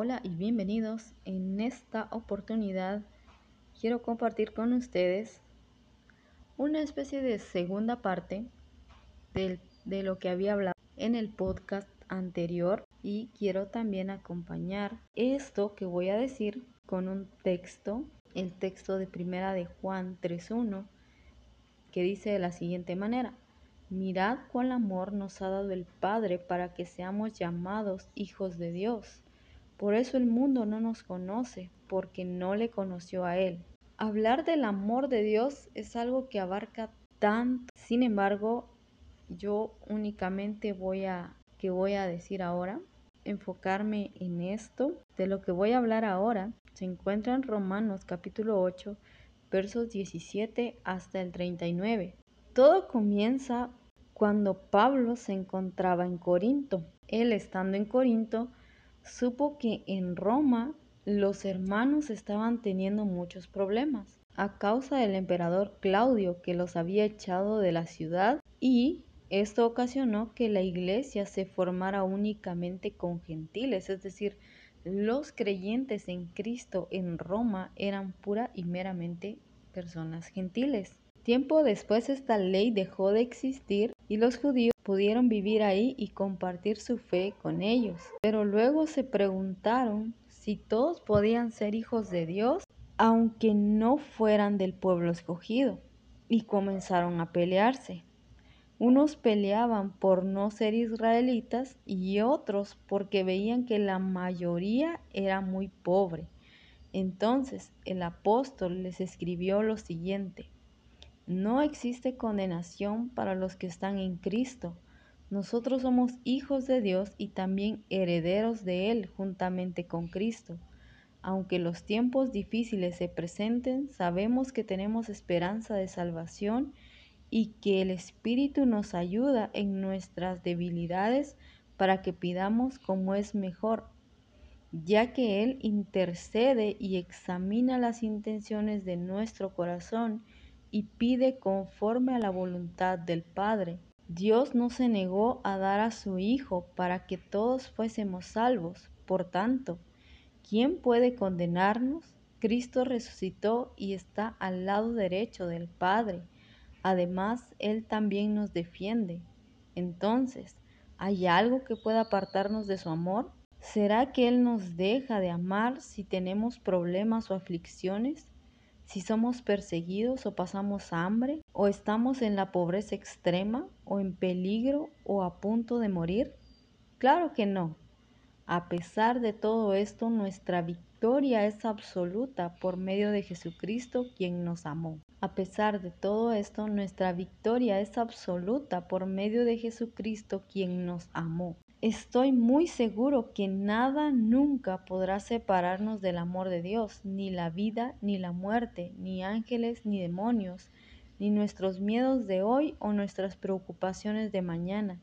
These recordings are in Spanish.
Hola y bienvenidos. En esta oportunidad quiero compartir con ustedes una especie de segunda parte de lo que había hablado en el podcast anterior y quiero también acompañar esto que voy a decir con un texto, el texto de primera de Juan 3.1 que dice de la siguiente manera. Mirad cuál amor nos ha dado el Padre para que seamos llamados hijos de Dios. Por eso el mundo no nos conoce, porque no le conoció a Él. Hablar del amor de Dios es algo que abarca tanto. Sin embargo, yo únicamente voy a que voy a decir ahora, enfocarme en esto. De lo que voy a hablar ahora se encuentra en Romanos capítulo 8, versos 17 hasta el 39. Todo comienza cuando Pablo se encontraba en Corinto. Él estando en Corinto, supo que en Roma los hermanos estaban teniendo muchos problemas a causa del emperador Claudio que los había echado de la ciudad y esto ocasionó que la iglesia se formara únicamente con gentiles, es decir, los creyentes en Cristo en Roma eran pura y meramente personas gentiles. Tiempo después esta ley dejó de existir y los judíos pudieron vivir ahí y compartir su fe con ellos. Pero luego se preguntaron si todos podían ser hijos de Dios aunque no fueran del pueblo escogido y comenzaron a pelearse. Unos peleaban por no ser israelitas y otros porque veían que la mayoría era muy pobre. Entonces el apóstol les escribió lo siguiente. No existe condenación para los que están en Cristo. Nosotros somos hijos de Dios y también herederos de Él juntamente con Cristo. Aunque los tiempos difíciles se presenten, sabemos que tenemos esperanza de salvación y que el Espíritu nos ayuda en nuestras debilidades para que pidamos como es mejor, ya que Él intercede y examina las intenciones de nuestro corazón y pide conforme a la voluntad del Padre. Dios no se negó a dar a su Hijo para que todos fuésemos salvos. Por tanto, ¿quién puede condenarnos? Cristo resucitó y está al lado derecho del Padre. Además, Él también nos defiende. Entonces, ¿hay algo que pueda apartarnos de su amor? ¿Será que Él nos deja de amar si tenemos problemas o aflicciones? Si somos perseguidos o pasamos hambre, o estamos en la pobreza extrema, o en peligro, o a punto de morir? Claro que no. A pesar de todo esto, nuestra victoria es absoluta por medio de Jesucristo quien nos amó. A pesar de todo esto, nuestra victoria es absoluta por medio de Jesucristo quien nos amó. Estoy muy seguro que nada nunca podrá separarnos del amor de Dios, ni la vida, ni la muerte, ni ángeles, ni demonios, ni nuestros miedos de hoy o nuestras preocupaciones de mañana,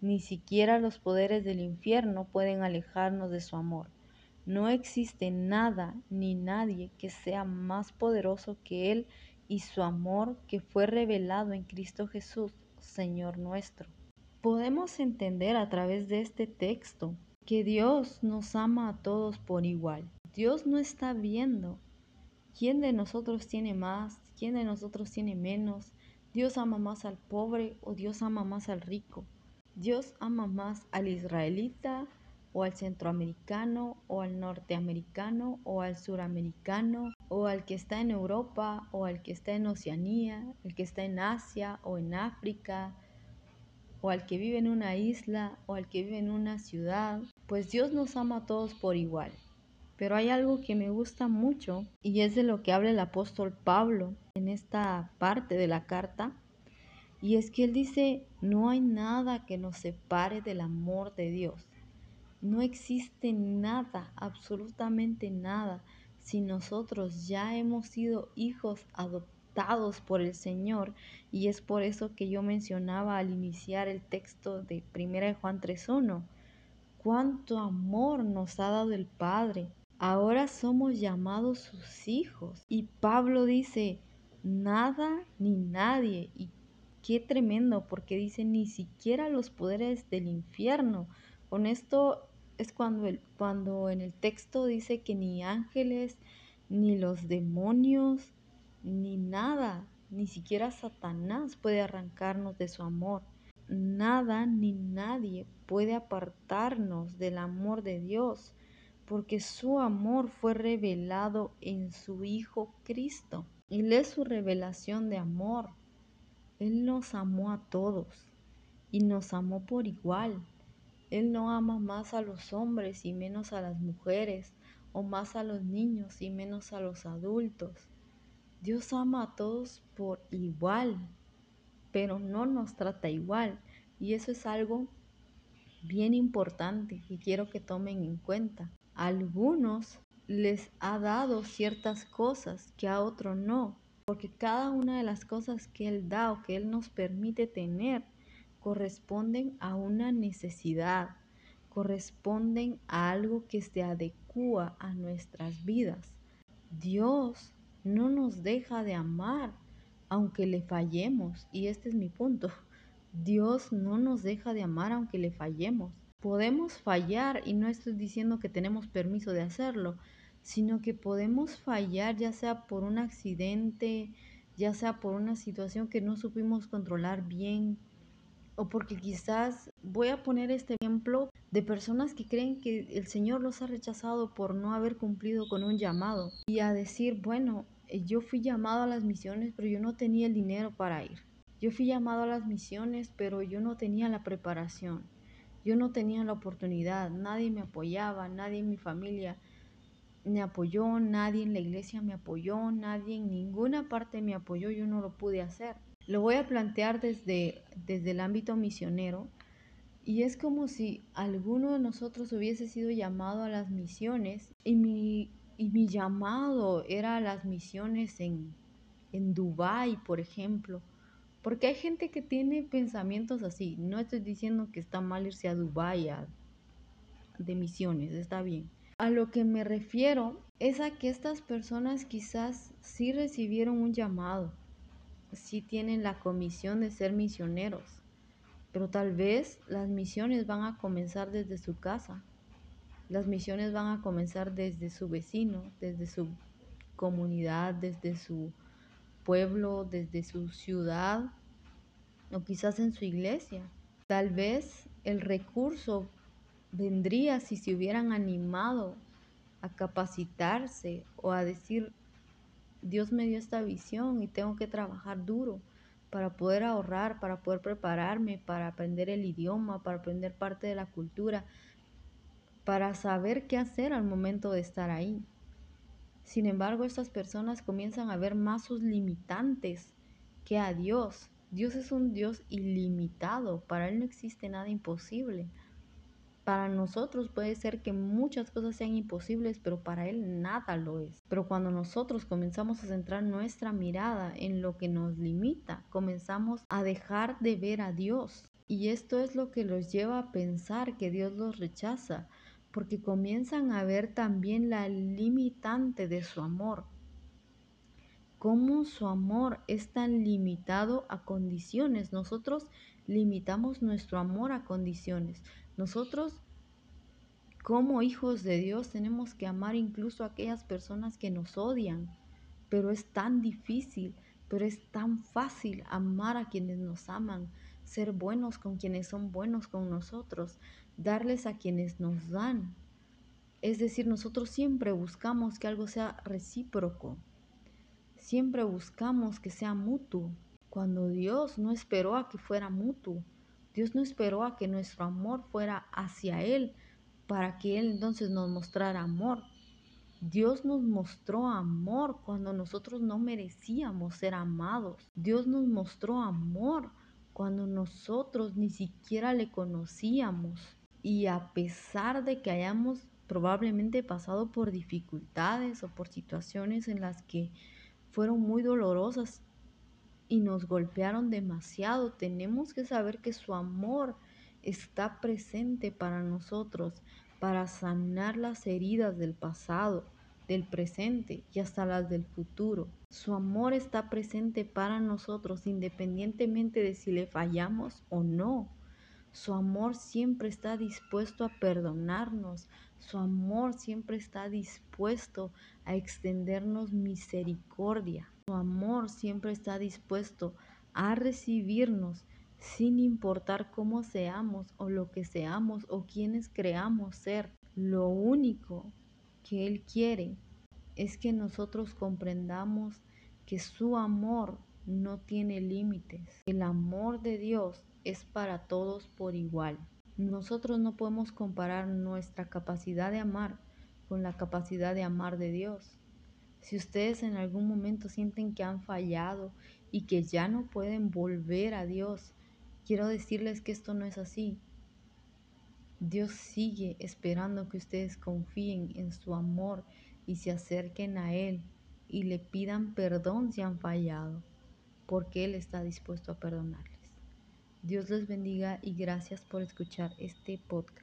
ni siquiera los poderes del infierno pueden alejarnos de su amor. No existe nada ni nadie que sea más poderoso que Él y su amor que fue revelado en Cristo Jesús, Señor nuestro. Podemos entender a través de este texto que Dios nos ama a todos por igual. Dios no está viendo quién de nosotros tiene más, quién de nosotros tiene menos. Dios ama más al pobre o Dios ama más al rico. Dios ama más al israelita o al centroamericano o al norteamericano o al suramericano o al que está en Europa o al que está en Oceanía, el que está en Asia o en África o al que vive en una isla o al que vive en una ciudad, pues Dios nos ama a todos por igual. Pero hay algo que me gusta mucho y es de lo que habla el apóstol Pablo en esta parte de la carta. Y es que él dice, no hay nada que nos separe del amor de Dios. No existe nada, absolutamente nada, si nosotros ya hemos sido hijos adoptados por el Señor y es por eso que yo mencionaba al iniciar el texto de 1 Juan 3.1. Cuánto amor nos ha dado el Padre. Ahora somos llamados sus hijos. Y Pablo dice, nada ni nadie. Y qué tremendo, porque dice, ni siquiera los poderes del infierno. Con esto es cuando, el, cuando en el texto dice que ni ángeles, ni los demonios, ni nada, ni siquiera Satanás puede arrancarnos de su amor. Nada ni nadie puede apartarnos del amor de Dios, porque su amor fue revelado en su Hijo Cristo. Él es su revelación de amor. Él nos amó a todos y nos amó por igual. Él no ama más a los hombres y menos a las mujeres, o más a los niños y menos a los adultos. Dios ama a todos por igual, pero no nos trata igual. Y eso es algo bien importante que quiero que tomen en cuenta. A algunos les ha dado ciertas cosas que a otros no, porque cada una de las cosas que Él da o que Él nos permite tener corresponden a una necesidad, corresponden a algo que se adecua a nuestras vidas. Dios no nos deja de amar aunque le fallemos, y este es mi punto. Dios no nos deja de amar aunque le fallemos. Podemos fallar y no estoy diciendo que tenemos permiso de hacerlo, sino que podemos fallar ya sea por un accidente, ya sea por una situación que no supimos controlar bien, o porque quizás voy a poner este ejemplo de personas que creen que el Señor los ha rechazado por no haber cumplido con un llamado y a decir, bueno, yo fui llamado a las misiones, pero yo no tenía el dinero para ir. Yo fui llamado a las misiones, pero yo no tenía la preparación. Yo no tenía la oportunidad, nadie me apoyaba, nadie en mi familia me apoyó, nadie en la iglesia me apoyó, nadie en ninguna parte me apoyó, yo no lo pude hacer. Lo voy a plantear desde, desde el ámbito misionero y es como si alguno de nosotros hubiese sido llamado a las misiones y mi, y mi llamado era a las misiones en, en Dubái, por ejemplo. Porque hay gente que tiene pensamientos así. No estoy diciendo que está mal irse a Dubái de misiones, está bien. A lo que me refiero es a que estas personas quizás sí recibieron un llamado, sí tienen la comisión de ser misioneros, pero tal vez las misiones van a comenzar desde su casa, las misiones van a comenzar desde su vecino, desde su comunidad, desde su pueblo, desde su ciudad o quizás en su iglesia. Tal vez el recurso vendría si se hubieran animado a capacitarse o a decir, Dios me dio esta visión y tengo que trabajar duro para poder ahorrar, para poder prepararme, para aprender el idioma, para aprender parte de la cultura, para saber qué hacer al momento de estar ahí. Sin embargo, estas personas comienzan a ver más sus limitantes que a Dios. Dios es un Dios ilimitado, para Él no existe nada imposible. Para nosotros puede ser que muchas cosas sean imposibles, pero para Él nada lo es. Pero cuando nosotros comenzamos a centrar nuestra mirada en lo que nos limita, comenzamos a dejar de ver a Dios. Y esto es lo que los lleva a pensar que Dios los rechaza, porque comienzan a ver también la limitante de su amor. Cómo su amor es tan limitado a condiciones. Nosotros limitamos nuestro amor a condiciones. Nosotros, como hijos de Dios, tenemos que amar incluso a aquellas personas que nos odian, pero es tan difícil, pero es tan fácil amar a quienes nos aman, ser buenos con quienes son buenos con nosotros, darles a quienes nos dan. Es decir, nosotros siempre buscamos que algo sea recíproco, siempre buscamos que sea mutuo, cuando Dios no esperó a que fuera mutuo. Dios no esperó a que nuestro amor fuera hacia Él para que Él entonces nos mostrara amor. Dios nos mostró amor cuando nosotros no merecíamos ser amados. Dios nos mostró amor cuando nosotros ni siquiera le conocíamos. Y a pesar de que hayamos probablemente pasado por dificultades o por situaciones en las que fueron muy dolorosas y nos golpearon demasiado, tenemos que saber que su amor está presente para nosotros, para sanar las heridas del pasado, del presente y hasta las del futuro. Su amor está presente para nosotros independientemente de si le fallamos o no. Su amor siempre está dispuesto a perdonarnos. Su amor siempre está dispuesto a extendernos misericordia. Su amor siempre está dispuesto a recibirnos sin importar cómo seamos o lo que seamos o quienes creamos ser. Lo único que Él quiere es que nosotros comprendamos que su amor no tiene límites. El amor de Dios es para todos por igual. Nosotros no podemos comparar nuestra capacidad de amar con la capacidad de amar de Dios. Si ustedes en algún momento sienten que han fallado y que ya no pueden volver a Dios, quiero decirles que esto no es así. Dios sigue esperando que ustedes confíen en su amor y se acerquen a Él y le pidan perdón si han fallado, porque Él está dispuesto a perdonarles. Dios les bendiga y gracias por escuchar este podcast.